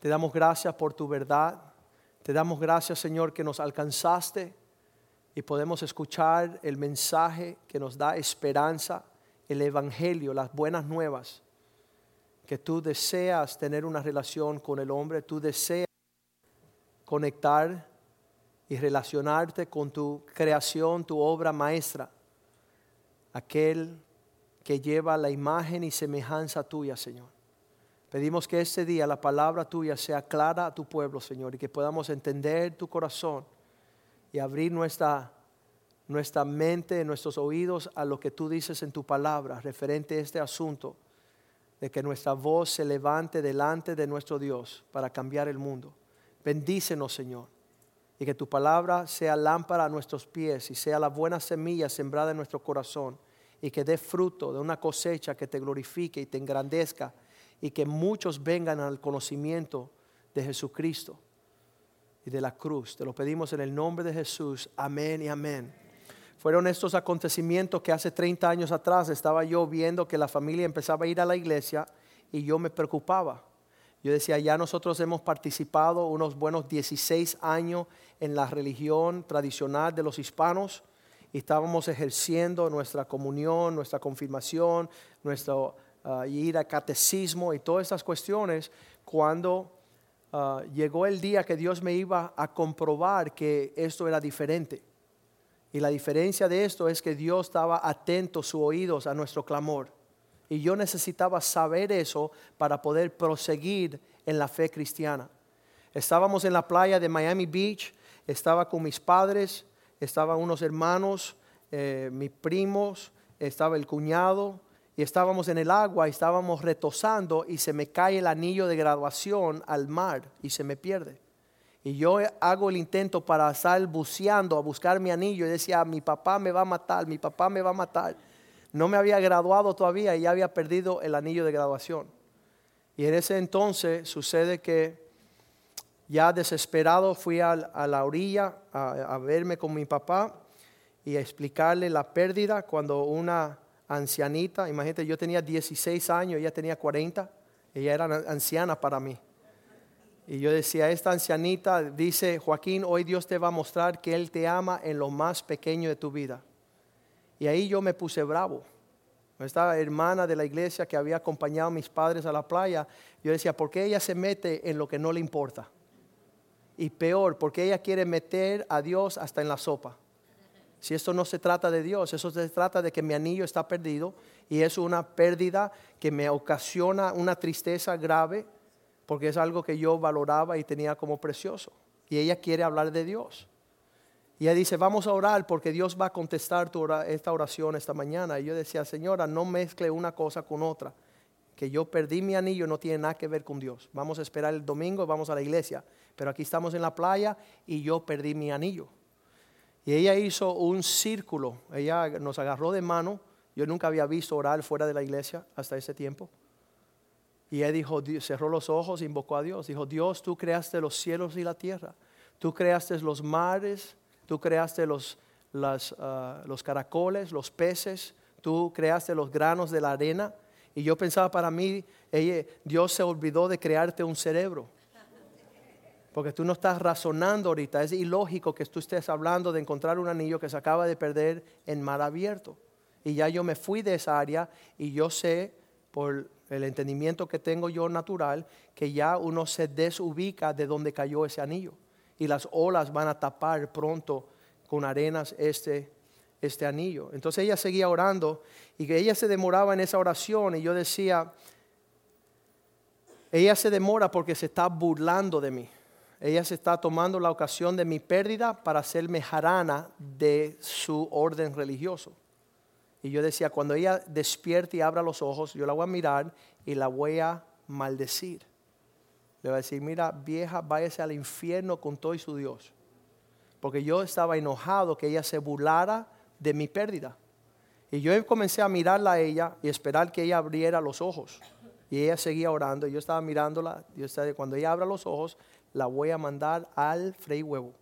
Te damos gracias por tu verdad. Te damos gracias, Señor, que nos alcanzaste y podemos escuchar el mensaje que nos da esperanza, el Evangelio, las buenas nuevas, que tú deseas tener una relación con el hombre, tú deseas conectar y relacionarte con tu creación, tu obra maestra, aquel que lleva la imagen y semejanza tuya, Señor. Pedimos que este día la palabra tuya sea clara a tu pueblo, Señor, y que podamos entender tu corazón y abrir nuestra, nuestra mente, nuestros oídos a lo que tú dices en tu palabra referente a este asunto, de que nuestra voz se levante delante de nuestro Dios para cambiar el mundo. Bendícenos, Señor, y que tu palabra sea lámpara a nuestros pies y sea la buena semilla sembrada en nuestro corazón y que dé fruto de una cosecha que te glorifique y te engrandezca y que muchos vengan al conocimiento de Jesucristo y de la cruz. Te lo pedimos en el nombre de Jesús. Amén y amén. Fueron estos acontecimientos que hace 30 años atrás estaba yo viendo que la familia empezaba a ir a la iglesia y yo me preocupaba. Yo decía, ya nosotros hemos participado unos buenos 16 años en la religión tradicional de los hispanos y estábamos ejerciendo nuestra comunión, nuestra confirmación, nuestro uh, ir a catecismo y todas estas cuestiones, cuando ah, llegó el día que Dios me iba a comprobar que esto era diferente. Y la diferencia de esto es que Dios estaba atento sus oídos a nuestro clamor. Y yo necesitaba saber eso para poder proseguir en la fe cristiana. Estábamos en la playa de Miami Beach, estaba con mis padres, estaban unos hermanos, eh, mis primos, estaba el cuñado, y estábamos en el agua, y estábamos retosando y se me cae el anillo de graduación al mar y se me pierde. Y yo hago el intento para estar buceando a buscar mi anillo y decía, mi papá me va a matar, mi papá me va a matar. No me había graduado todavía y ya había perdido el anillo de graduación. Y en ese entonces sucede que ya desesperado fui a, la orilla a, a verme con mi papá y a explicarle la pérdida cuando una ancianita, imagínate, yo tenía 16 años, ella tenía 40, ella era anciana para mí. Y yo decía, esta ancianita dice, Joaquín, hoy Dios te va a mostrar que Él te ama en lo más pequeño de tu vida. Y ahí yo me puse bravo. Esta hermana de la iglesia que había acompañado a mis padres a la playa, yo decía, ¿por qué ella se mete en lo que no le importa? Y peor, porque ella quiere meter a Dios hasta en la sopa. Si esto no se trata de Dios, eso se trata de que mi anillo está perdido y es una pérdida que me ocasiona una tristeza grave porque es algo que yo valoraba y tenía como precioso. Y ella quiere hablar de Dios. Y ella dice, vamos a orar porque Dios va a contestar esta oración esta mañana. Y yo decía, señora, no mezcle una cosa con otra. Que yo perdí mi anillo no tiene nada que ver con Dios. Vamos a esperar el domingo, vamos a la iglesia. Pero aquí estamos en la playa y yo perdí mi anillo. Y ella hizo un círculo, ella nos agarró de mano. Yo nunca había visto orar fuera de la iglesia hasta ese tiempo. Y ella dijo, cerró los ojos, invocó a Dios. Dijo, Dios, tú creaste los cielos y la tierra. Tú creaste los mares, tú creaste los, ah, los caracoles, los peces, tú creaste los granos de la arena. Y yo pensaba para mí, ella, Dios se olvidó de crearte un cerebro. Porque tú no estás razonando ahorita. Es ilógico que tú estés hablando de encontrar un anillo que se acaba de perder en mar abierto. Y ya yo me fui de esa área y yo sé por el entendimiento que tengo yo natural que ya uno se desubica de donde cayó ese anillo. Y las olas van a tapar pronto con arenas este, este anillo. Entonces ella seguía orando y que ella se demoraba en esa oración y yo decía, ella se demora porque se está burlando de mí ella se está tomando la ocasión de mi pérdida para hacerme jarana de su orden religioso. Y yo decía, cuando ella despierte y abra los ojos, yo la voy a mirar y la voy a maldecir. Le voy a decir, mira, vieja, váyase al infierno con todo y su Dios. Porque yo estaba enojado que ella se burlara de mi pérdida. Y yo comencé a mirarla a ella y esperar que ella abriera los ojos. Y ella seguía orando. Y yo estaba mirándola. Yo estaba, cuando ella abra los ojos, la voy a mandar al Frei Huevo.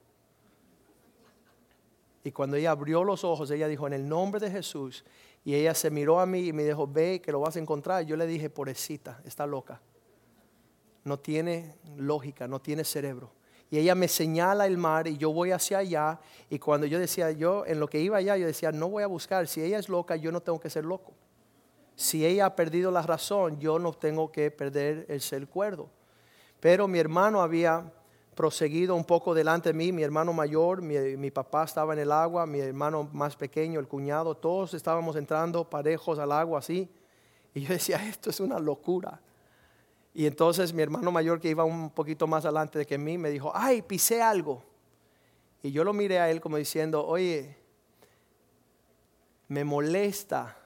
Y cuando ella abrió los ojos, ella dijo, en el nombre de Jesús. Y ella se miró a mí y me dijo, ve que lo vas a encontrar. Yo le dije, pobrecita, está loca. no tiene lógica, no tiene cerebro. Y ella me señala el mar y yo voy hacia allá. Y cuando yo decía, yo en lo que iba allá, yo decía, no voy a buscar. Si ella es loca, yo no tengo que ser loco. Si ella ha perdido la razón, yo no tengo que perder el ser cuerdo. Pero mi hermano había proseguido un poco delante de mí, mi hermano mayor, mi, papá estaba en el agua, mi hermano más pequeño, el cuñado, todos estábamos entrando parejos al agua así. Y yo decía, esto es una locura. Y entonces mi hermano mayor que iba un poquito más adelante de que mí me dijo, ay, pisé algo. Y yo lo miré a él como diciendo, oye, me molesta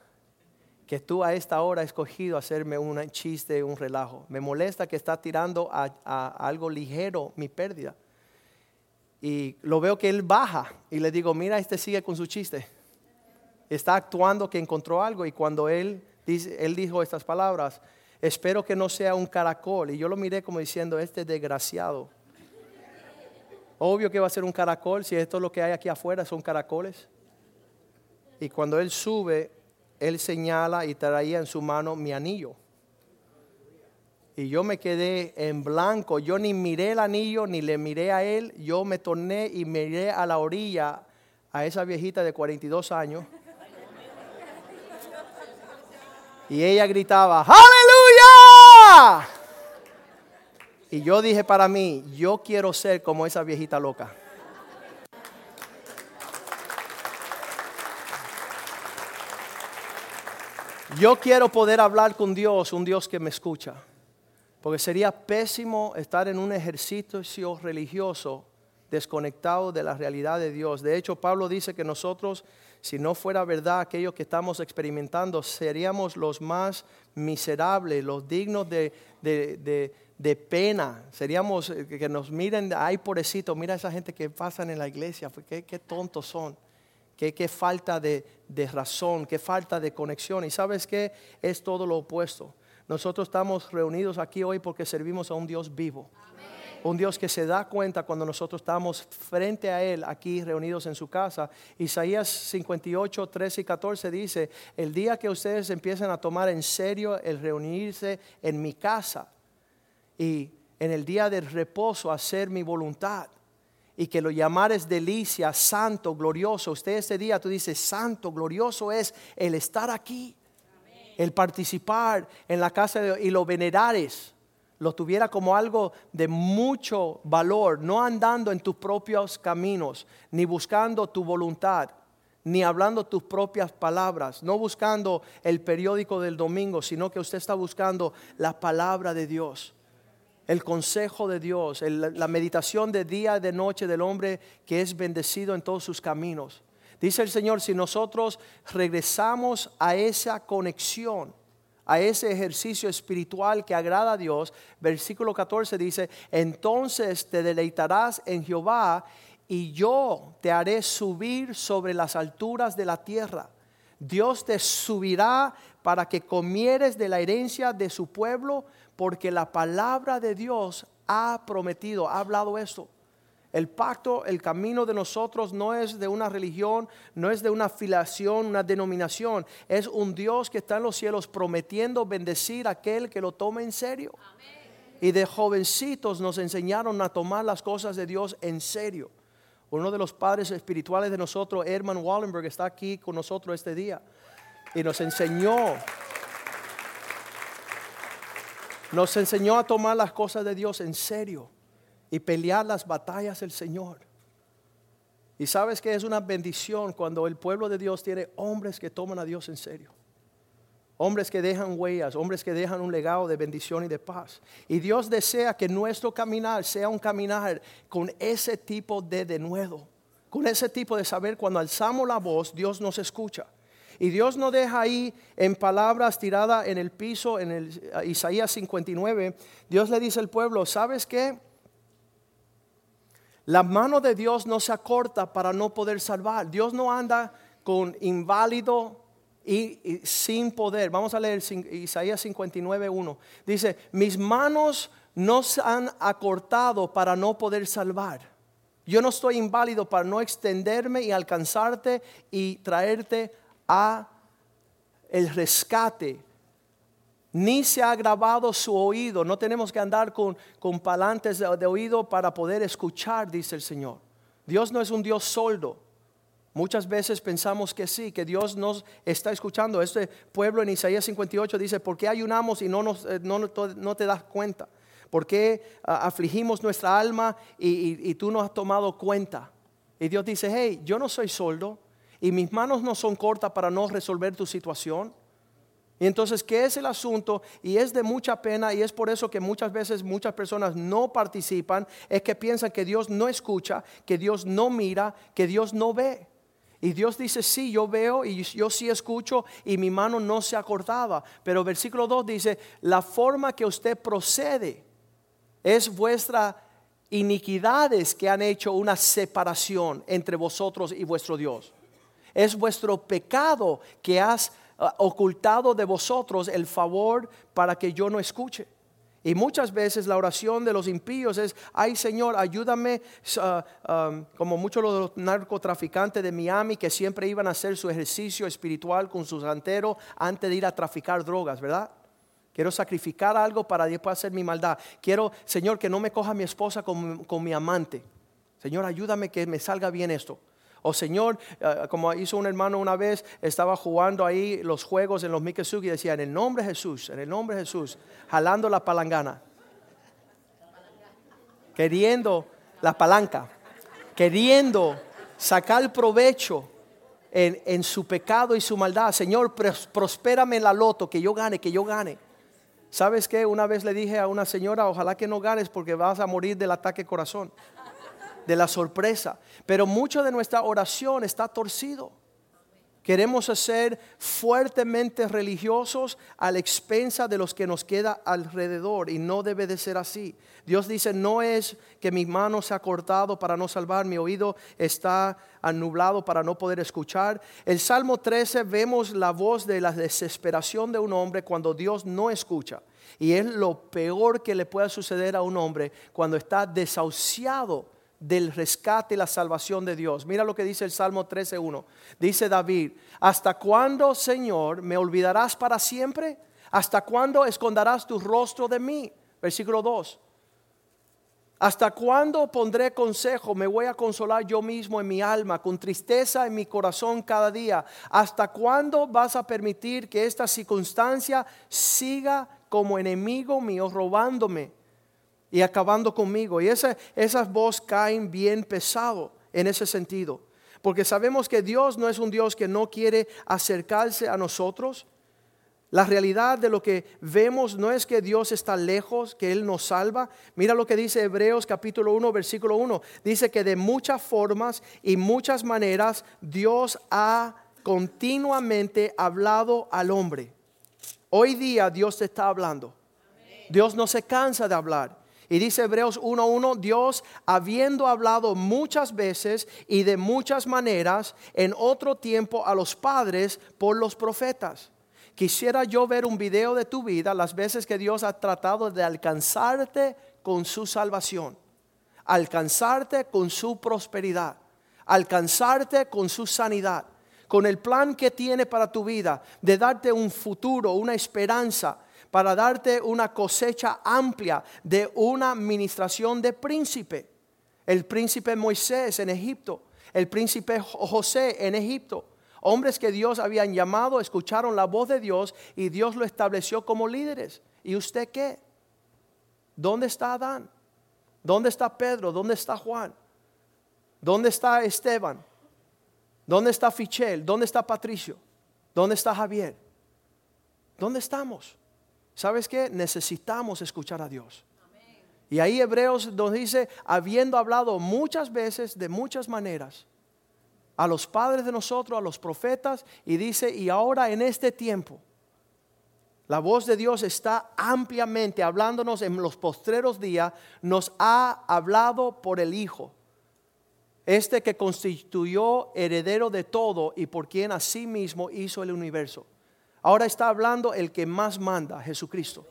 que tú a esta hora has escogido hacerme un chiste, un relajo. Me molesta que está tirando a, algo ligero mi pérdida. Y lo veo que él baja y le digo, mira, este sigue con su chiste. Está actuando que encontró algo y cuando él, dice, él dijo estas palabras, espero que no sea un caracol. Y yo lo miré como diciendo, este desgraciado. Obvio que va a ser un caracol si esto es lo que hay aquí afuera, son caracoles. Y cuando él sube, él señala y traía en su mano mi anillo. Y yo me quedé en blanco, yo ni miré el anillo, ni le miré a él, yo me torné y miré a la orilla a esa viejita de 42 años. Y ella gritaba, aleluya. Y yo dije para mí, yo quiero ser como esa viejita loca. Yo quiero poder hablar con Dios, un Dios que me escucha. Porque sería pésimo estar en un ejercicio religioso desconectado de la realidad de Dios. De hecho, Pablo dice que nosotros, si no fuera verdad aquello que estamos experimentando, seríamos los más miserables, los dignos de, pena. Seríamos eh, que nos miren, ay, pobrecito, mira a esa gente que pasan en la iglesia, qué, qué tontos son qué, falta de, razón, qué falta de conexión. Y sabes que es todo lo opuesto. Nosotros estamos reunidos aquí hoy porque servimos a un Dios vivo. Un Dios que se da cuenta cuando nosotros estamos frente a Él aquí reunidos en su casa. Isaías 58, 13 y 14 dice, el día que ustedes empiecen a tomar en serio el reunirse en mi casa y en el día del reposo hacer mi voluntad y que lo llamares delicia, santo, glorioso. Usted ese día tú dices, santo, glorioso es el estar aquí, el participar en la casa de Dios y lo venerares, lo tuviera como algo de mucho valor, no andando en tus propios caminos, ni buscando tu voluntad, ni hablando tus propias palabras, no buscando el periódico del domingo, sino que usted está buscando la palabra de Dios el consejo de Dios, la meditación de día y de noche del hombre que es bendecido en todos sus caminos. Dice el Señor, si nosotros regresamos a esa conexión, a ese ejercicio espiritual que agrada a Dios, versículo 14 dice, entonces te deleitarás en Jehová y yo te haré subir sobre las alturas de la tierra. Dios te subirá para que comieres de la herencia de su pueblo porque la palabra de Dios ha prometido, ha hablado esto. El pacto, el camino de nosotros no es de una religión, no es de una afiliación, una denominación. Es un Dios que está en los cielos prometiendo bendecir a aquel que lo tome en serio. Y de jovencitos nos enseñaron a tomar las cosas de Dios en serio. Uno de los padres espirituales de nosotros, Herman Wallenberg, está aquí con nosotros este día. Y nos enseñó nos enseñó a tomar las cosas de Dios en serio y pelear las batallas del Señor. Y sabes que es una bendición cuando el pueblo de Dios tiene hombres que toman a Dios en serio. Hombres que dejan huellas, hombres que dejan un legado de bendición y de paz. Y Dios desea que nuestro caminar sea un caminar con ese tipo de denuedo, con ese tipo de saber cuando alzamos la voz, Dios nos escucha. Y Dios no deja ahí en palabras tiradas en el piso, en el Isaías 59. Dios le dice al pueblo, ¿sabes qué? La mano de Dios no se acorta para no poder salvar. Dios no anda con inválido y, sin poder. Vamos a leer Isaías 59, 1. Dice, mis manos no se han acortado para no poder salvar. Yo no estoy inválido para no extenderme y alcanzarte y traerte a el rescate ni se ha grabado su oído. No tenemos que andar con, con palantes de, oído para poder escuchar, dice el Señor. Dios no es un Dios soldo. Muchas veces pensamos que sí, que Dios nos está escuchando. Este pueblo en Isaías 58 dice, ¿por qué ayunamos y no, nos, eh, no, no te das cuenta? ¿Por qué ah, afligimos nuestra alma y, y tú no has tomado cuenta? Y Dios dice, hey, yo no soy soldo y mis manos no son cortas para no resolver tu situación. Y entonces, ¿qué es el asunto? Y es de mucha pena y es por eso que muchas veces muchas personas no participan, es que piensan que Dios no escucha, que Dios no mira, que Dios no ve. Y Dios dice, sí, yo veo y yo sí escucho y mi mano no se acordaba. Pero versículo 2 dice, la forma que usted procede es vuestra iniquidades que han hecho una separación entre vosotros y vuestro Dios. Es vuestro pecado que has ah, ocultado de vosotros el favor para que yo no escuche. Y muchas veces la oración de los impíos es, ay Señor, ayúdame, ah, como muchos los narcotraficantes de Miami que siempre iban a hacer su ejercicio espiritual con sus santeros antes de ir a traficar drogas, ¿verdad? Quiero sacrificar algo para después hacer mi maldad. Quiero, Señor, que no me coja mi esposa con, con mi amante. Señor, ayúdame que me salga bien esto. O Señor, eh, como hizo un hermano una vez, estaba jugando ahí los juegos en los Mikesuki y decía, en el nombre de Jesús, en el nombre de Jesús, jalando la palangana. Queriendo la palanca, queriendo sacar provecho en, en, su pecado y su maldad. Señor, prospérame en la loto, que yo gane, que yo gane. ¿Sabes qué? Una vez le dije a una señora, ojalá que no ganes porque vas a morir del ataque corazón de la sorpresa. Pero mucho de nuestra oración está torcido. Queremos ser fuertemente religiosos a la expensa de los que nos queda alrededor y no debe de ser así. Dios dice, no es que mi mano se ha cortado para no salvar, mi oído está anublado para no poder escuchar. El Salmo 13 vemos la voz de la desesperación de un hombre cuando Dios no escucha. Y es lo peor que le pueda suceder a un hombre cuando está desahuciado del rescate y la salvación de Dios. Mira lo que dice el Salmo 13.1. Dice David, ¿hasta cuándo, Señor, me olvidarás para siempre? ¿Hasta cuándo esconderás tu rostro de mí? Versículo 2. ¿Hasta cuándo pondré consejo? Me voy a consolar yo mismo en mi alma, con tristeza en mi corazón cada día. ¿Hasta cuándo vas a permitir que esta circunstancia siga como enemigo mío robándome? Y acabando conmigo. Y esas voces caen bien pesado en ese sentido. Porque sabemos que Dios no es un Dios que no quiere acercarse a nosotros. La realidad de lo que vemos no es que Dios está lejos, que Él nos salva. Mira lo que dice Hebreos capítulo 1, versículo 1. Dice que de muchas formas y muchas maneras Dios ha continuamente hablado al hombre. Hoy día Dios te está hablando. Dios no se cansa de hablar. Y dice Hebreos 1.1, Dios, habiendo hablado muchas veces y de muchas maneras en otro tiempo a los padres por los profetas. Quisiera yo ver un video de tu vida, las veces que Dios ha tratado de alcanzarte con su salvación, alcanzarte con su prosperidad, alcanzarte con su sanidad, con el plan que tiene para tu vida, de darte un futuro, una esperanza, para darte una cosecha amplia de una administración de príncipe. El príncipe Moisés en Egipto, el príncipe José en Egipto. Hombres que Dios habían llamado, escucharon la voz de Dios y Dios lo estableció como líderes. ¿Y usted qué? ¿Dónde está Adán? ¿Dónde está Pedro? ¿Dónde está Juan? ¿Dónde está Esteban? ¿Dónde está Fichel? ¿Dónde está Patricio? ¿Dónde está Javier? ¿Dónde estamos? ¿Sabes qué? Necesitamos escuchar a Dios. Y ahí Hebreos nos dice, habiendo hablado muchas veces, de muchas maneras, a los padres de nosotros, a los profetas, y dice, y ahora en este tiempo, la voz de Dios está ampliamente hablándonos en los postreros días, nos ha hablado por el Hijo, este que constituyó heredero de todo y por quien asimismo hizo el universo. Ahora está hablando el que más manda, Jesucristo.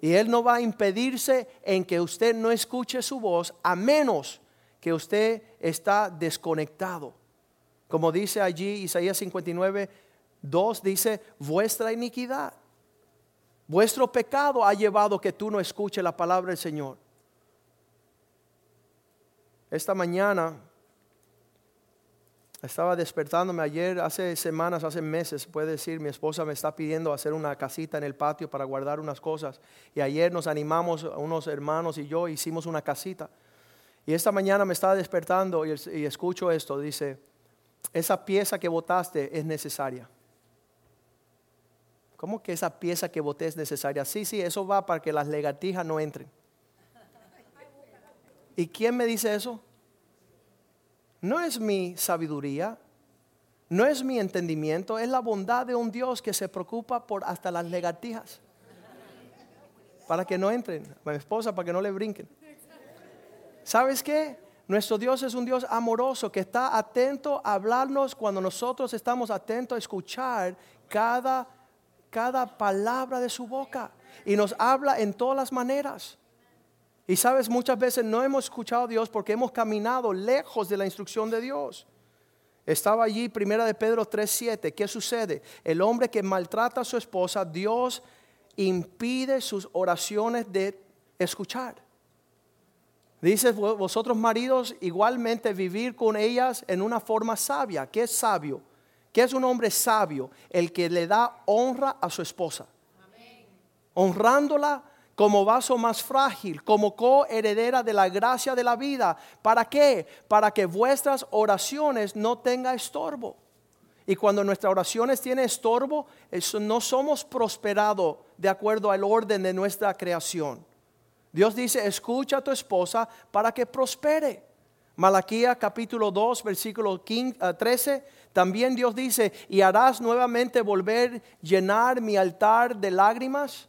Y Él no va a impedirse en que usted no escuche su voz a menos que usted está desconectado. Como dice allí Isaías 59, 2 dice, vuestra iniquidad, Vuestro pecado ha llevado que tú no escuches la palabra del Señor. Esta mañana estaba despertándome ayer, hace semanas, hace meses, puede decir, mi esposa me está pidiendo hacer una casita en el patio para guardar unas cosas. Y ayer nos animamos, unos hermanos y yo, hicimos una casita. Y esta mañana me estaba despertando y, escucho esto, dice, esa pieza que botaste es necesaria. ¿Cómo que esa pieza que boté es necesaria? Sí, sí, eso va para que las legatijas no entren. ¿Y quién me dice eso? No es mi sabiduría, no es mi entendimiento, es la bondad de un Dios que se preocupa por hasta las legatijas. Para que no entren, mi esposa, para que no le brinquen. ¿Sabes qué? Nuestro Dios es un Dios amoroso que está atento a hablarnos cuando nosotros estamos atentos a escuchar cada, cada palabra de su boca. Y nos habla en todas las maneras. Y sabes, muchas veces no hemos escuchado a Dios porque hemos caminado lejos de la instrucción de Dios. Estaba allí, primera de Pedro 3:7. ¿Qué sucede? El hombre que maltrata a su esposa, Dios impide sus oraciones de escuchar. Dice, vosotros maridos, igualmente vivir con ellas en una forma sabia. ¿Qué es sabio? ¿Qué es un hombre sabio? El que le da honra a su esposa. Honrándola como vaso más frágil, como coheredera de la gracia de la vida. ¿Para qué? Para que vuestras oraciones no tengan estorbo. Y cuando nuestras oraciones tienen estorbo, no somos prosperados de acuerdo al orden de nuestra creación. Dios dice, escucha a tu esposa para que prospere. Malaquía capítulo 2, versículo 13, eh, también Dios dice, y harás nuevamente volver llenar mi altar de lágrimas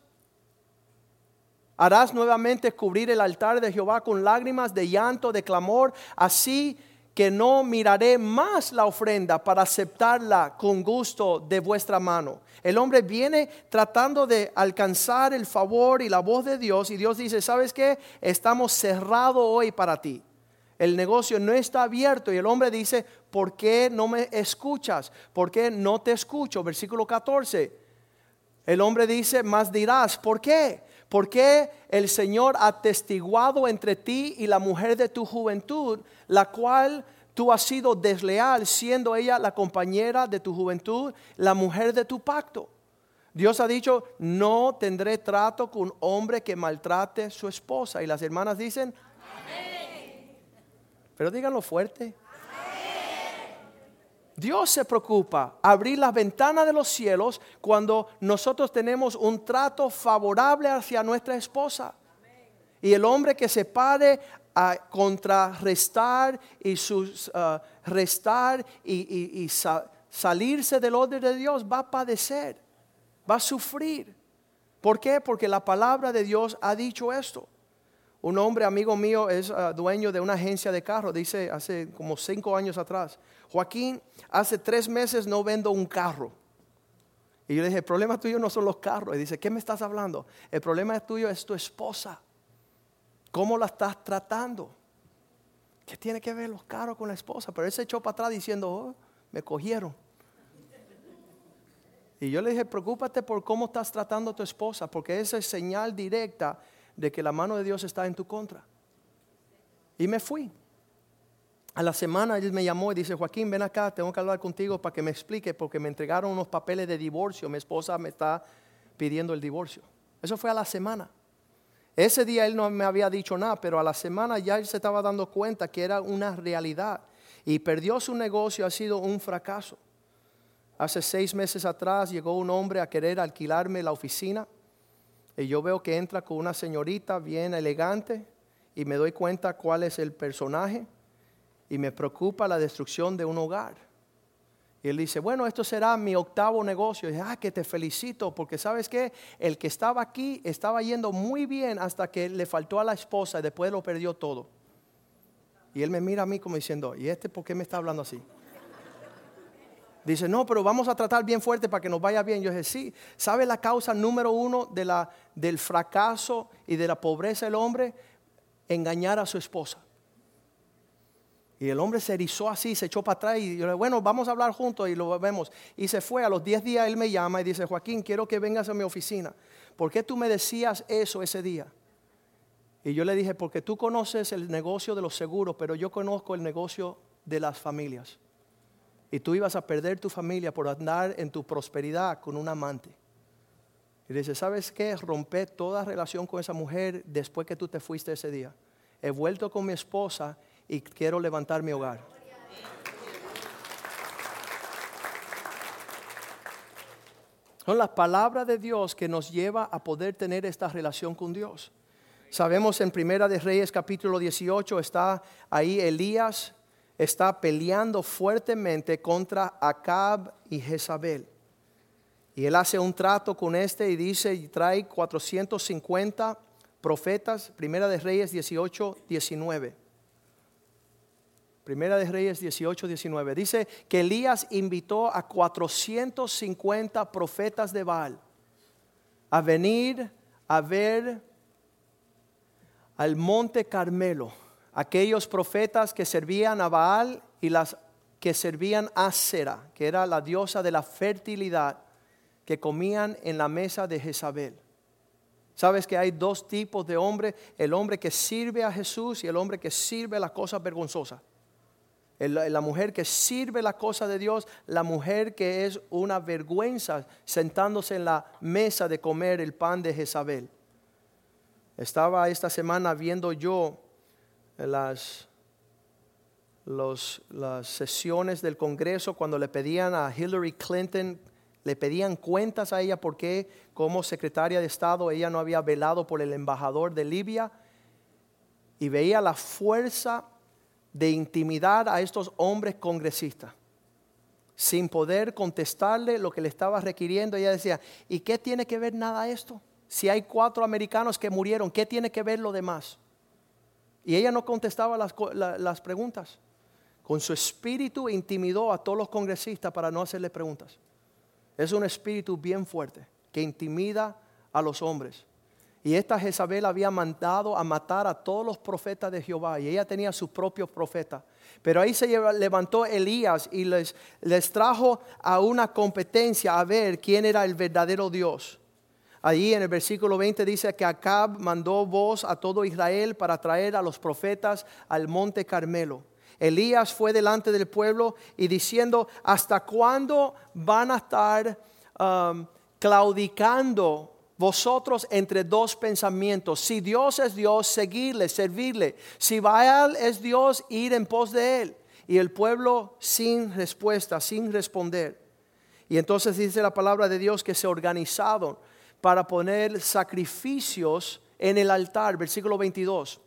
Harás nuevamente cubrir el altar de Jehová con lágrimas de llanto, de clamor, así que no miraré más la ofrenda para aceptarla con gusto de vuestra mano. El hombre viene tratando de alcanzar el favor y la voz de Dios y Dios dice, ¿sabes qué? Estamos cerrados hoy para ti. El negocio no está abierto y el hombre dice, ¿por qué no me escuchas? ¿Por qué no te escucho? Versículo 14. El hombre dice, más dirás, ¿por qué? Porque el Señor ha testiguado entre ti y la mujer de tu juventud, la cual tú has sido desleal, siendo ella la compañera de tu juventud, la mujer de tu pacto? Dios ha dicho, no tendré trato con hombre que maltrate su esposa. Y las hermanas dicen, Amén. Pero díganlo fuerte. Dios se preocupa abrir las ventanas de los cielos cuando nosotros tenemos un trato favorable hacia nuestra esposa. Y el hombre que se pare a contrarrestar y sus, uh, restar y, salirse del orden de Dios va a padecer, va a sufrir. ¿Por qué? Porque la palabra de Dios ha dicho esto. Un hombre amigo mío es uh, dueño de una agencia de carro, dice hace como cinco años atrás. Joaquín, hace tres meses no vendo un carro. Y yo le dije, el problema tuyo no son los carros. Y dice, ¿qué me estás hablando? El problema tuyo es tu esposa. ¿Cómo la estás tratando? ¿Qué tiene que ver los carros con la esposa? Pero él se echó para atrás diciendo, oh, me cogieron. Y yo le dije, preocúpate por cómo estás tratando a tu esposa, porque esa es señal directa de que la mano de Dios está en tu contra. Y me fui a la semana él me llamó y dice, Joaquín, ven acá, tengo que hablar contigo para que me explique, porque me entregaron unos papeles de divorcio, mi esposa me está pidiendo el divorcio. Eso fue a la semana. Ese día él no me había dicho nada, pero a la semana ya él se estaba dando cuenta que era una realidad y perdió su negocio, ha sido un fracaso. Hace seis meses atrás llegó un hombre a querer alquilarme la oficina y yo veo que entra con una señorita bien elegante y me doy cuenta cuál es el personaje y me preocupa la destrucción de un hogar. Y él dice, bueno, esto será mi octavo negocio. Y dice, ah, que te felicito, porque sabes que el que estaba aquí estaba yendo muy bien hasta que le faltó a la esposa y después lo perdió todo. Y él me mira a mí como diciendo, ¿y este por qué me está hablando así? Dice, no, pero vamos a tratar bien fuerte para que nos vaya bien. Yo dije, sí, ¿sabe la causa número uno del fracaso y de la pobreza del hombre? Engañar a su esposa. Y el hombre se erizó así, se echó para atrás y yo le bueno, vamos a hablar juntos y lo vemos. Y se fue, a los 10 días él me llama y dice, Joaquín, quiero que vengas a mi oficina. ¿Por qué tú me decías eso ese día? Y yo le dije, porque tú conoces el negocio de los seguros, pero yo conozco el negocio de las familias. Y tú ibas a perder tu familia por andar en tu prosperidad con un amante. Y dice, ¿sabes qué? Rompé toda relación con esa mujer después que tú te fuiste ese día. He vuelto con mi esposa y quiero levantar mi hogar. Son las palabras de Dios que nos lleva a poder tener esta relación con Dios. Sabemos en Primera de Reyes capítulo 18 está ahí Elías está peleando fuertemente contra Acab y Jezabel. Y él hace un trato con este y dice, y trae 450 profetas, Primera de Reyes 18, 19. Primera de Reyes 18, 19. Dice que Elías invitó a 450 profetas de Baal a venir a ver al monte Carmelo. Aquellos profetas que servían a Baal y las que servían a Sera, que era la diosa de la fertilidad, que comían en la mesa de Jezabel. Sabes que hay dos tipos de hombre, el hombre que sirve a Jesús y el hombre que sirve las cosas vergonzosas la mujer que sirve la cosa de Dios, la mujer que es una vergüenza sentándose en la mesa de comer el pan de Jezabel. Estaba esta semana viendo yo las, las sesiones del Congreso cuando le pedían a Hillary Clinton, le pedían cuentas a ella porque como secretaria de Estado ella no había velado por el embajador de Libia y veía la fuerza de intimidar a estos hombres congresistas. Sin poder contestarle lo que le estaba requiriendo, ella decía, ¿y qué tiene que ver nada esto? Si hay cuatro americanos que murieron, ¿qué tiene que ver lo demás? Y ella no contestaba las, las preguntas. Con su espíritu intimidó a todos los congresistas para no hacerle preguntas. Es un espíritu bien fuerte que intimida a los hombres. Y esta Jezabel había mandado a matar a todos los profetas de Jehová y ella tenía sus propios profetas. Pero ahí se levantó Elías y les, trajo a una competencia a ver quién era el verdadero Dios. Allí en el versículo 20 dice que Acab mandó voz a todo Israel para traer a los profetas al monte Carmelo. Elías fue delante del pueblo y diciendo, ¿hasta cuándo van a estar um, claudicando vosotros entre dos pensamientos. Si Dios es Dios, seguirle, servirle. Si Baal es Dios, ir en pos de él. Y el pueblo sin respuesta, sin responder. Y entonces dice la palabra de Dios que se organizaron para poner sacrificios en el altar, versículo 22.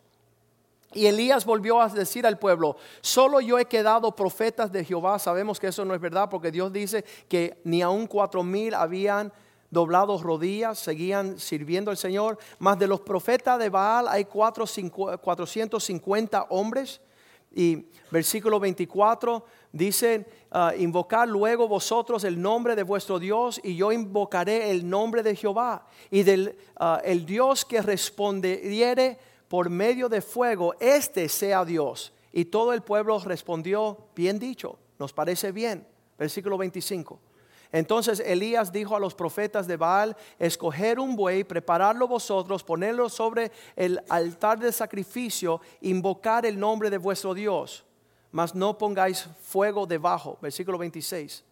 Y Elías volvió a decir al pueblo, solo yo he quedado profetas de Jehová. Sabemos que eso no es verdad porque Dios dice que ni aun cuatro mil habían doblados rodillas, seguían sirviendo al Señor. Más de los profetas de Baal hay 450 hombres. Y versículo 24 dice, ah, invocar luego vosotros el nombre de vuestro Dios y yo invocaré el nombre de Jehová. Y del ah, el Dios que respondiere por medio de fuego, este sea Dios. Y todo el pueblo respondió, bien dicho, nos parece bien. Versículo 25. Entonces Elías dijo a los profetas de Baal, escoger un buey, prepararlo vosotros, ponerlo sobre el altar de sacrificio, invocar el nombre de vuestro Dios, mas no pongáis fuego debajo. Versículo 26.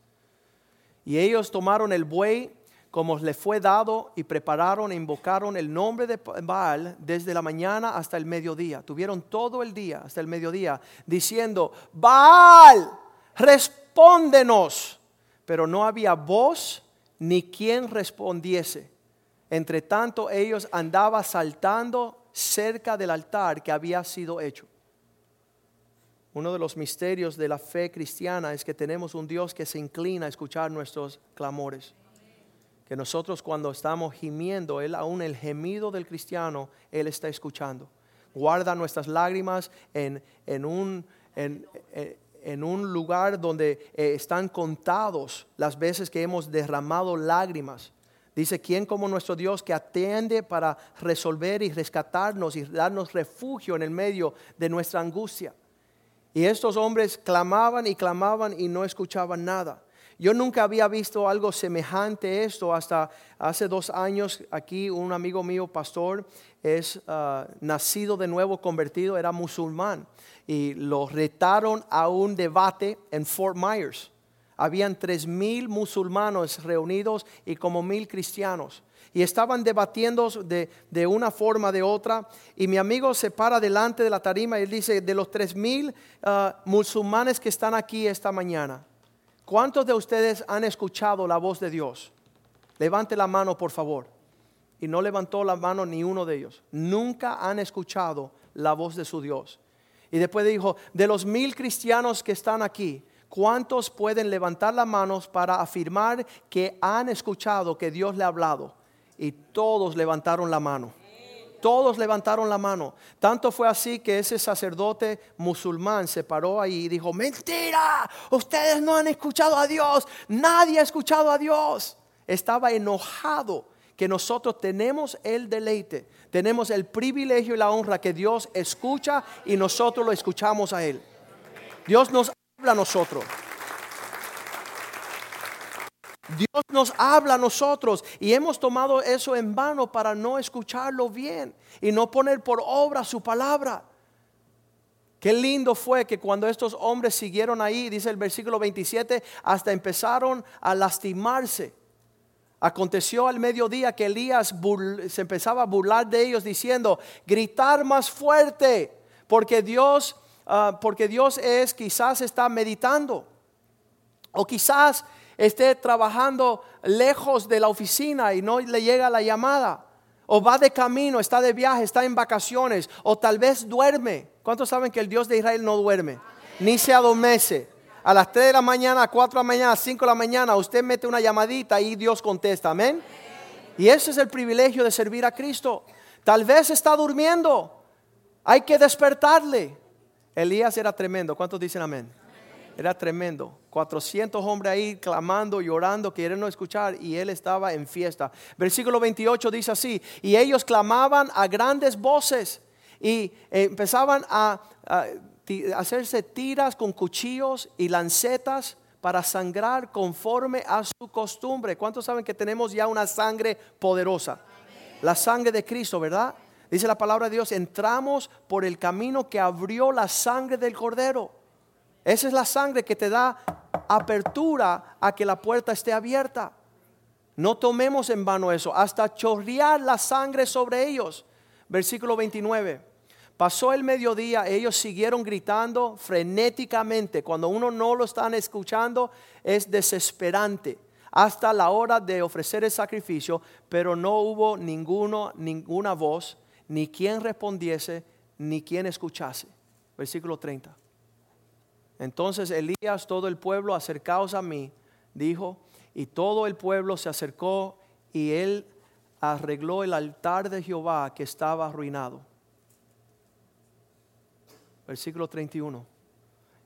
Y ellos tomaron el buey como le fue dado y prepararon e invocaron el nombre de Baal desde la mañana hasta el mediodía. Tuvieron todo el día hasta el mediodía diciendo, Baal, respóndenos pero no había voz ni quien respondiese. Entre tanto ellos andaban saltando cerca del altar que había sido hecho. Uno de los misterios de la fe cristiana es que tenemos un Dios que se inclina a escuchar nuestros clamores. Que nosotros cuando estamos gimiendo, Él aún el gemido del cristiano, Él está escuchando. Guarda nuestras lágrimas en, en un, en, en un lugar donde eh, están contados las veces que hemos derramado lágrimas. Dice, ¿quién como nuestro Dios que atiende para resolver y rescatarnos y darnos refugio en el medio de nuestra angustia? Y estos hombres clamaban y clamaban y no escuchaban nada. Yo nunca había visto algo semejante a esto hasta hace dos años. Aquí un amigo mío, pastor, es ah, nacido de nuevo, convertido, era musulmán. Y lo retaron a un debate en Fort Myers. Habían tres mil musulmanos reunidos y como mil cristianos y estaban debatiendo de, de, una forma de otra. Y mi amigo se para delante de la tarima y dice, de los tres mil ah, musulmanes que están aquí esta mañana, ¿cuántos de ustedes han escuchado la voz de Dios? Levante la mano, por favor. Y no levantó la mano ni uno de ellos. Nunca han escuchado la voz de su Dios. Y después dijo, de los mil cristianos que están aquí, ¿cuántos pueden levantar las manos para afirmar que han escuchado que Dios le ha hablado? y todos levantaron la mano. Todos levantaron la mano. Tanto fue así que ese sacerdote musulmán se paró ahí y dijo, mentira, ustedes no han escuchado a Dios, nadie ha escuchado a Dios. Estaba enojado que nosotros tenemos el deleite, tenemos el privilegio y la honra que Dios escucha y nosotros lo escuchamos a Él. Dios nos habla a nosotros. Dios nos habla a nosotros y hemos tomado eso en vano para no escucharlo bien y no poner por obra su palabra. Qué lindo fue que cuando estos hombres siguieron ahí, dice el versículo 27, hasta empezaron a lastimarse. Aconteció al mediodía que Elías se empezaba a burlar de ellos diciendo, gritar más fuerte, porque Dios, ah, porque Dios es, quizás está meditando, o quizás esté trabajando lejos de la oficina y no le llega la llamada. O va de camino, está de viaje, está en vacaciones. O tal vez duerme. ¿Cuántos saben que el Dios de Israel no duerme? Ni se adormece. A las 3 de la mañana, a 4 de la mañana, a 5 de la mañana, usted mete una llamadita y Dios contesta. Amén. Y ese es el privilegio de servir a Cristo. Tal vez está durmiendo. Hay que despertarle. Elías era tremendo. ¿Cuántos dicen amén? Era tremendo. 400 hombres ahí clamando, llorando, queriendo escuchar y él estaba en fiesta. Versículo 28 dice así, y ellos clamaban a grandes voces y empezaban a, a hacerse tiras con cuchillos y lancetas para sangrar conforme a su costumbre. ¿Cuántos saben que tenemos ya una sangre poderosa? La sangre de Cristo, ¿verdad? Dice la palabra de Dios, entramos por el camino que abrió la sangre del cordero. Esa es la sangre que te da apertura a que la puerta esté abierta. No tomemos en vano eso, hasta chorrear la sangre sobre ellos. Versículo 29. Pasó el mediodía, ellos siguieron gritando frenéticamente. Cuando uno no lo están escuchando, es desesperante. Hasta la hora de ofrecer el sacrificio, pero no hubo ninguno, ninguna voz, ni quien respondiese, ni quien escuchase. Versículo 30. Entonces Elías, todo el pueblo, acercaos a mí, dijo, y todo el pueblo se acercó y él arregló el altar de Jehová que estaba arruinado. Versículo 31.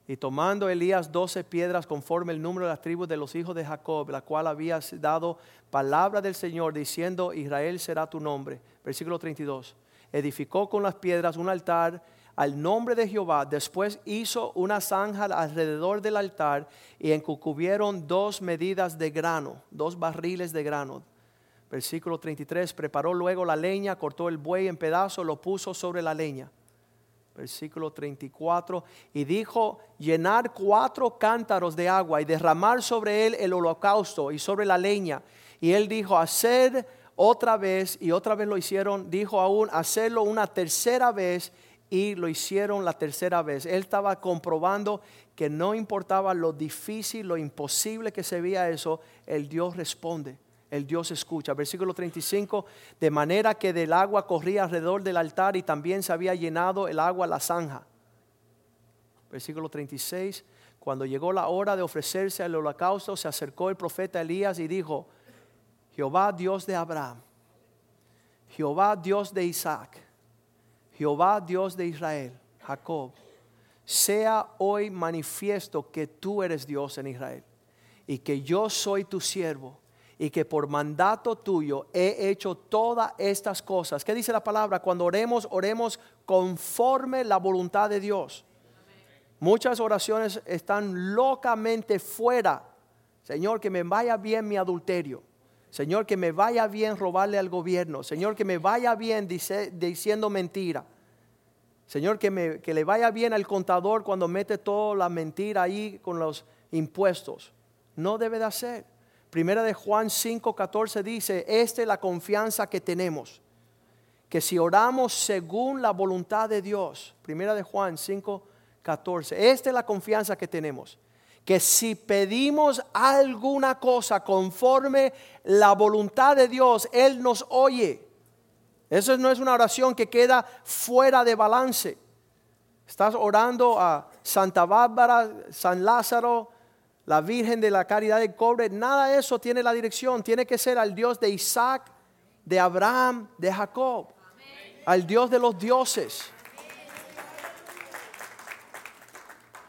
Y tomando Elías doce piedras conforme el número de las tribus de los hijos de Jacob, la cual había dado palabra del Señor diciendo, Israel será tu nombre. Versículo 32. Edificó con las piedras un altar al nombre de Jehová. Después hizo una zanja alrededor del altar y encucubieron dos medidas de grano, dos barriles de grano. Versículo 33, preparó luego la leña, cortó el buey en pedazos, lo puso sobre la leña. Versículo 34, y dijo, llenar cuatro cántaros de agua y derramar sobre él el holocausto y sobre la leña. Y él dijo, hacer otra vez, y otra vez lo hicieron, dijo aún, hacerlo una tercera vez y lo hicieron la tercera vez. Él estaba comprobando que no importaba lo difícil, lo imposible que se veía eso, el Dios responde, el Dios escucha. Versículo 35, de manera que del agua corría alrededor del altar y también se había llenado el agua la zanja. Versículo 36, cuando llegó la hora de ofrecerse al holocausto, se acercó el profeta Elías y dijo, Jehová Dios de Abraham, Jehová Dios de Isaac Jehová Dios de Israel, Jacob, sea hoy manifiesto que tú eres Dios en Israel y que yo soy tu siervo y que por mandato tuyo he hecho todas estas cosas. ¿Qué dice la palabra? Cuando oremos, oremos conforme la voluntad de Dios. Muchas oraciones están locamente fuera. Señor, que me vaya bien mi adulterio. Señor, que me vaya bien robarle al gobierno. Señor, que me vaya bien diciendo mentira. Señor, que, que le vaya bien al contador cuando mete toda la mentira ahí con los impuestos. No debe de hacer. Primera de Juan 5:14 dice, esta es la confianza que tenemos, que si oramos según la voluntad de Dios, Primera de Juan 5:14, esta es la confianza que tenemos, que si pedimos alguna cosa conforme la voluntad de Dios, Él nos oye. Eso no es una oración que queda fuera de balance. Estás orando a Santa Bárbara, San Lázaro, la Virgen de la Caridad del Cobre, nada de eso tiene la dirección. Tiene que ser al Dios de Isaac, de Abraham, de Jacob, al Dios de los dioses.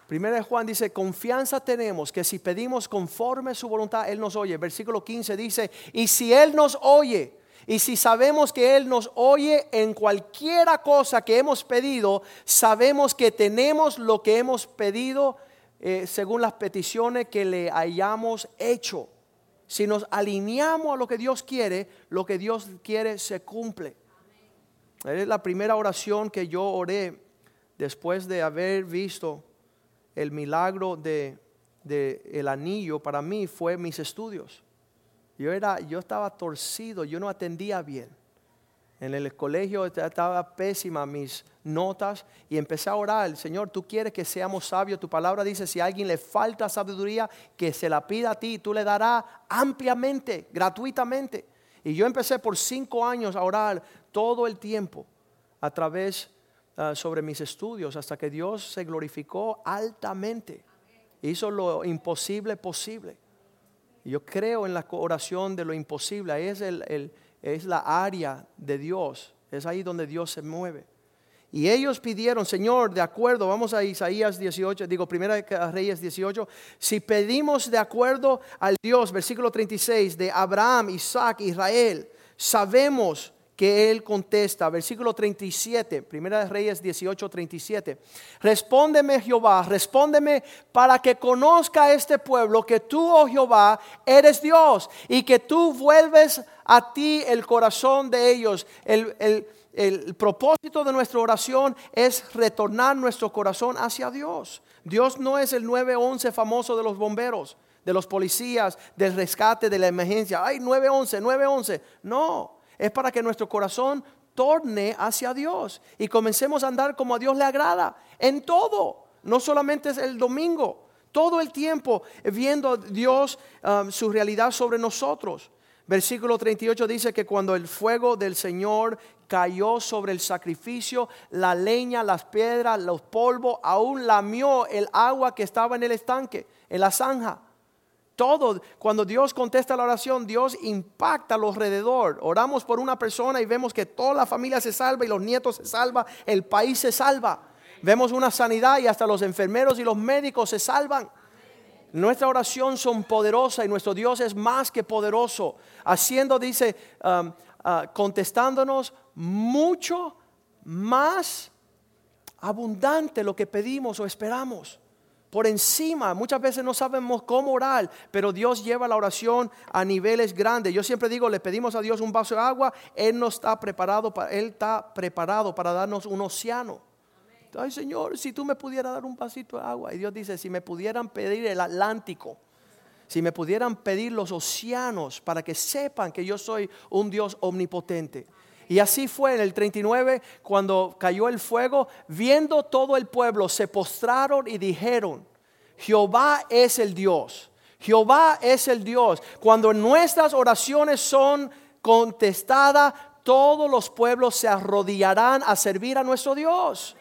Primera de Juan dice, confianza tenemos que si pedimos conforme su voluntad, Él nos oye. Versículo 15 dice, y si Él nos oye, y si sabemos que Él nos oye en cualquiera cosa que hemos pedido, sabemos que tenemos lo que hemos pedido eh, según las peticiones que le hayamos hecho. Si nos alineamos a lo que Dios quiere, lo que Dios quiere se cumple. Es la primera oración que yo oré después de haber visto el milagro de, de el anillo. Para mí fue mis estudios. Yo, era, yo estaba torcido, yo no atendía bien. En el colegio estaba pésima mis notas y empecé a orar, Señor, tú quieres que seamos sabios, tu palabra dice, si a alguien le falta sabiduría, que se la pida a ti, tú le darás ampliamente, gratuitamente. Y yo empecé por cinco años a orar todo el tiempo a través uh, sobre mis estudios, hasta que Dios se glorificó altamente, hizo lo imposible posible. Yo creo en la oración de lo imposible, es el, el es la área de Dios, es ahí donde Dios se mueve. Y ellos pidieron, Señor, de acuerdo, vamos a Isaías 18, digo, primera Reyes 18, si pedimos de acuerdo al Dios, versículo 36, de Abraham, Isaac, Israel, sabemos que él contesta, versículo 37, Primera de Reyes 18, 37. Respóndeme Jehová, respóndeme para que conozca este pueblo que tú, oh Jehová, eres Dios y que tú vuelves a ti el corazón de ellos. El, el propósito de nuestra oración es retornar nuestro corazón hacia Dios. Dios no es el 911 famoso de los bomberos, de los policías, del rescate, de la emergencia. Ay, 911, 911. No es para que nuestro corazón torne hacia Dios y comencemos a andar como a Dios le agrada en todo, no solamente es el domingo, todo el tiempo viendo a Dios um, su realidad sobre nosotros. Versículo 38 dice que cuando el fuego del Señor cayó sobre el sacrificio, la leña, las piedras, los polvos, aún lamió el agua que estaba en el estanque, en la zanja. Todo, cuando Dios contesta la oración, Dios impacta a alrededor. Oramos por una persona y vemos que toda la familia se salva y los nietos se salvan, el país se salva. Vemos una sanidad y hasta los enfermeros y los médicos se salvan. Nuestra oración son poderosas y nuestro Dios es más que poderoso, haciendo, dice, um, uh, contestándonos mucho más abundante lo que pedimos o esperamos por encima. Muchas veces no sabemos cómo orar, pero Dios lleva la oración a niveles grandes. Yo siempre digo, le pedimos a Dios un vaso de agua, Él no está preparado, para, Él está preparado para darnos un océano. Ay Señor, si tú me pudieras dar un vasito de agua. Y Dios dice, si me pudieran pedir el Atlántico, si me pudieran pedir los océanos para que sepan que yo soy un Dios omnipotente. Y así fue en el 39, cuando cayó el fuego, viendo todo el pueblo, se postraron y dijeron, Jehová es el Dios. Jehová es el Dios. Cuando nuestras oraciones son contestadas, todos los pueblos se arrodillarán a servir a nuestro Dios.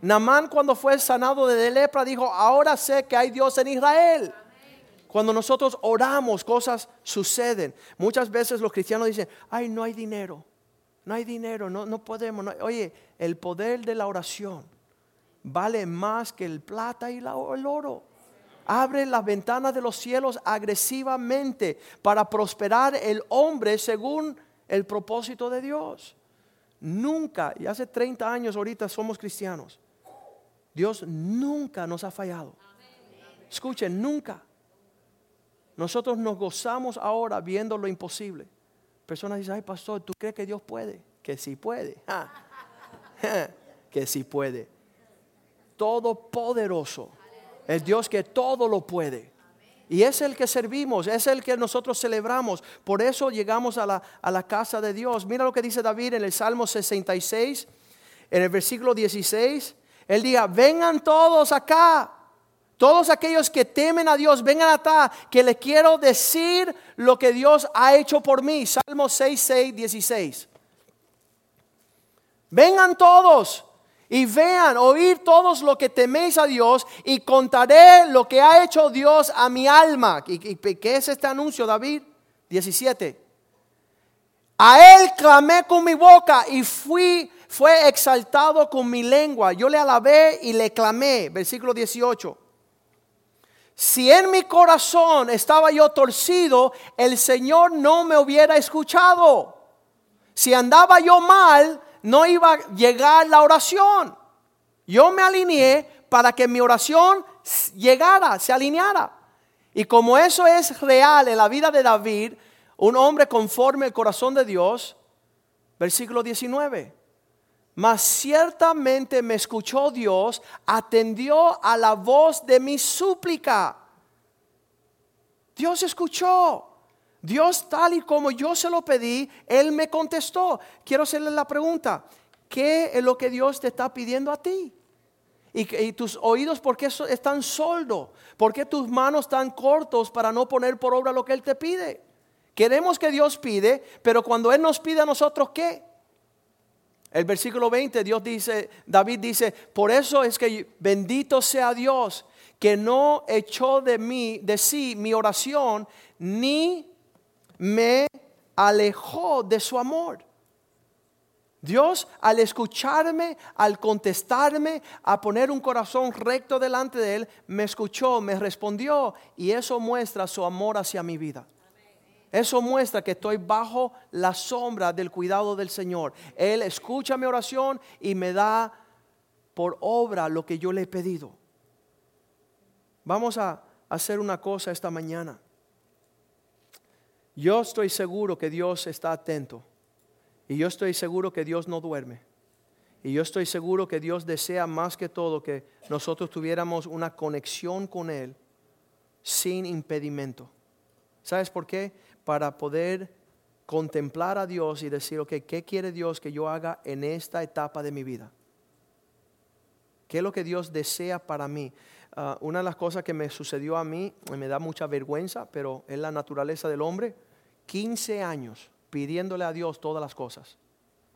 Namán cuando fue sanado de lepra dijo, ahora sé que hay Dios en Israel. Cuando nosotros oramos, cosas suceden. Muchas veces los cristianos dicen, ay, no hay dinero no hay dinero, no, no podemos. Oye, el poder de la oración vale más que el plata y el oro. Abre las ventanas de los cielos agresivamente para prosperar el hombre según el propósito de Dios. Nunca, y hace 30 años ahorita somos cristianos, Dios nunca nos ha fallado. Escuchen, nunca. Nosotros nos gozamos ahora viendo lo imposible. Personas dicen, ay pastor, ¿tú crees que Dios puede? Que sí puede. que sí puede. Todopoderoso. El Dios que todo lo puede. Y es el que servimos, es el que nosotros celebramos. Por eso llegamos a la, a la casa de Dios. Mira lo que dice David en el Salmo 66, en el versículo 16. Él diga, vengan todos acá. Todos aquellos que temen a Dios, vengan acá, que le quiero decir lo que Dios ha hecho por mí. Salmo 6, 6, 16. Vengan todos y vean, oír todos lo que teméis a Dios y contaré lo que ha hecho Dios a mi alma. ¿Y, qué es este anuncio, David? 17. A él clamé con mi boca y fui, fue exaltado con mi lengua. Yo le alabé y le clamé. Versículo 18. Si en mi corazón estaba yo torcido, el Señor no me hubiera escuchado. Si andaba yo mal, no iba a llegar la oración. Yo me alineé para que mi oración llegara, se alineara. Y como eso es real en la vida de David, un hombre conforme al corazón de Dios, versículo 19. Mas ciertamente me escuchó Dios, atendió a la voz de mi súplica. Dios escuchó. Dios tal y como yo se lo pedí, Él me contestó. Quiero hacerle la pregunta, ¿qué es lo que Dios te está pidiendo a ti? Y, tus oídos, ¿por qué están soldos? ¿Por qué tus manos están cortos para no poner por obra lo que Él te pide? Queremos que Dios pide, pero cuando Él nos pide a nosotros, ¿qué? El versículo 20, Dios dice, David dice, por eso es que bendito sea Dios que no echó de mí, de sí mi oración, ni me alejó de su amor. Dios al escucharme, al contestarme, a poner un corazón recto delante de Él, me escuchó, me respondió y eso muestra su amor hacia mi vida. Eso muestra que estoy bajo la sombra del cuidado del Señor. Él escucha mi oración y me da por obra lo que yo le he pedido. Vamos a hacer una cosa esta mañana. Yo estoy seguro que Dios está atento. Y yo estoy seguro que Dios no duerme. Y yo estoy seguro que Dios desea más que todo que nosotros tuviéramos una conexión con Él sin impedimento. ¿Sabes por qué? Para poder contemplar a Dios y decir, ok, ¿qué quiere Dios que yo haga en esta etapa de mi vida? ¿Qué es lo que Dios desea para mí? Ah, una de las cosas que me sucedió a mí, me da mucha vergüenza, pero es la naturaleza del hombre 15 años pidiéndole a Dios todas las cosas.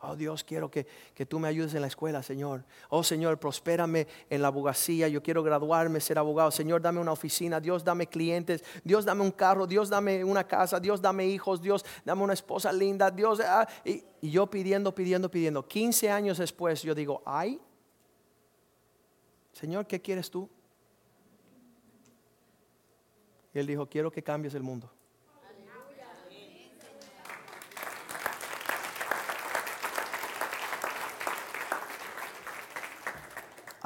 Oh Dios, quiero que, tú me ayudes en la escuela, Señor. Oh Señor, prospérame en la abogacía. Yo quiero graduarme, ser abogado. Señor, dame una oficina. Dios, dame clientes. Dios, dame un carro. Dios, dame una casa. Dios, dame hijos. Dios, dame una esposa linda. Dios, ah, y, y yo pidiendo, pidiendo, pidiendo. 15 años después, yo digo, ay, Señor, ¿qué quieres tú? Y él dijo, quiero que cambies el mundo.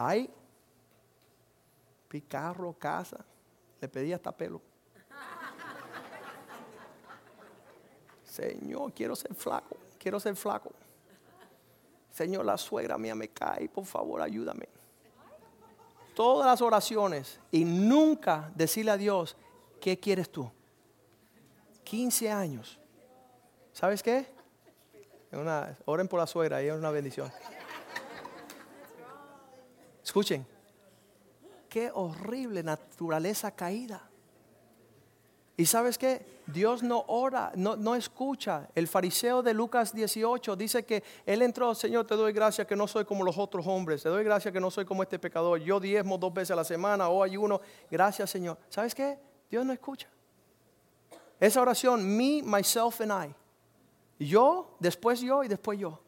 Ay, picarro, casa, le pedí hasta pelo. Señor, quiero ser flaco, quiero ser flaco. Señor, la suegra mía me cae, por favor, ayúdame. Todas las oraciones y nunca decirle a Dios, ¿qué quieres tú? 15 años. ¿Sabes qué? Una, oren por la suegra, y es una bendición. Escuchen, qué horrible naturaleza caída. Y sabes qué? Dios no ora, no, no, escucha. El fariseo de Lucas 18 dice que él entró, Señor, te doy gracias que no soy como los otros hombres, te doy gracias que no soy como este pecador. Yo diezmo dos veces a la semana o ayuno. Gracias, Señor. ¿Sabes qué? Dios no escucha. Esa oración, me, myself and I. Yo, después yo y después yo.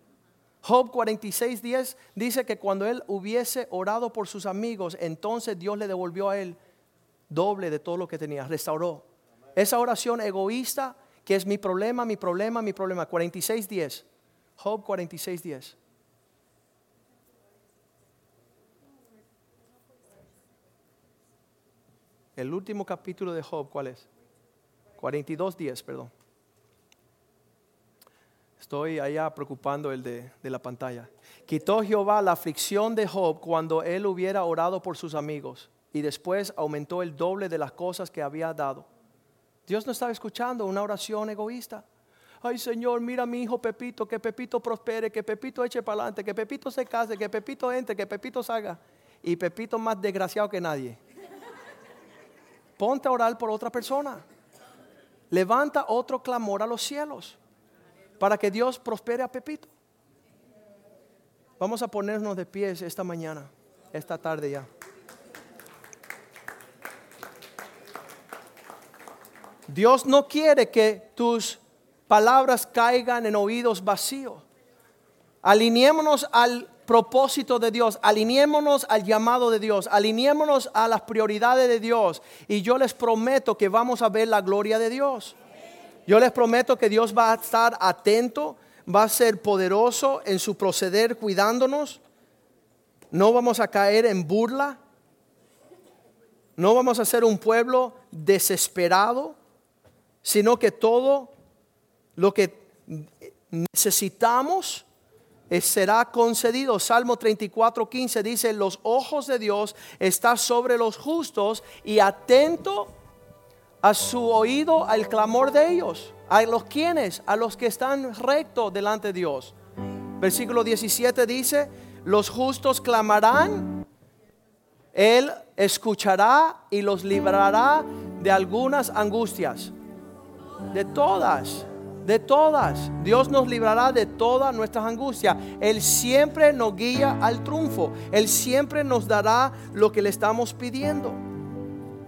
Job 46:10 dice que cuando él hubiese orado por sus amigos, entonces Dios le devolvió a él doble de todo lo que tenía, restauró. Esa oración egoísta que es mi problema, mi problema, mi problema. 46:10. Job 46:10. El último capítulo de Job, ¿cuál es? 42.10, perdón. Estoy allá preocupando el de, la pantalla. Quitó Jehová la aflicción de Job cuando él hubiera orado por sus amigos y después aumentó el doble de las cosas que había dado. Dios no estaba escuchando una oración egoísta. Ay Señor, mira a mi hijo Pepito, que Pepito prospere, que Pepito eche para adelante, que Pepito se case, que Pepito entre, que Pepito salga. Y Pepito más desgraciado que nadie. Ponte a orar por otra persona. Levanta otro clamor a los cielos para que Dios prospere a Pepito. Vamos a ponernos de pies esta mañana, esta tarde ya. Dios no quiere que tus palabras caigan en oídos vacíos. Alineémonos al propósito de Dios, alineémonos al llamado de Dios, alineémonos a las prioridades de Dios y yo les prometo que vamos a ver la gloria de Dios. Yo les prometo que Dios va a estar atento, va a ser poderoso en su proceder cuidándonos. No vamos a caer en burla. No vamos a ser un pueblo desesperado, sino que todo lo que necesitamos será concedido. Salmo 34, 15 dice, los ojos de Dios están sobre los justos y atento a su oído al clamor de ellos. ¿A los quienes? A los que están rectos delante de Dios. Versículo 17 dice, los justos clamarán, Él escuchará y los librará de algunas angustias. De todas de todas. Dios nos librará de todas nuestras angustias. Él siempre nos guía al triunfo. Él siempre nos dará lo que le estamos pidiendo.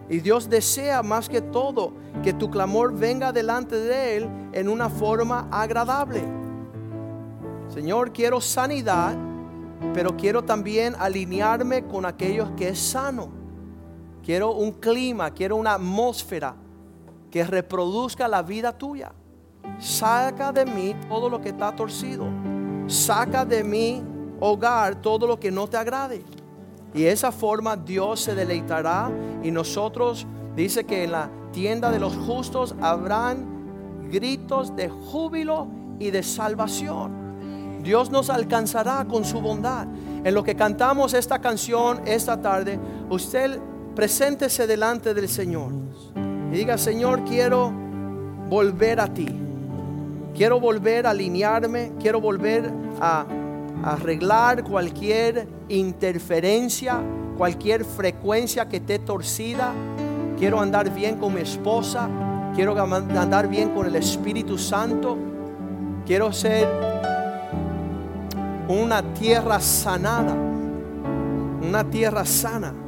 Y Dios desea más que todo que tu clamor venga delante de Él en una forma agradable. Señor, quiero sanidad, pero quiero también alinearme con aquellos que es sano. Quiero un clima, quiero una atmósfera que reproduzca la vida tuya. Saca de mí todo lo que está torcido. Saca de mi hogar todo lo que no te agrade. Y esa forma Dios se deleitará y nosotros dice que en la tienda de los justos habrán gritos de júbilo y de salvación. Dios nos alcanzará con su bondad. En lo que cantamos esta canción esta tarde, usted preséntese delante del Señor y diga, Señor, quiero volver a ti. Quiero volver a alinearme, quiero volver a, arreglar cualquier interferencia, cualquier frecuencia que esté torcida. Quiero andar bien con mi esposa, quiero andar bien con el Espíritu Santo. Quiero ser una tierra sanada, una tierra sana.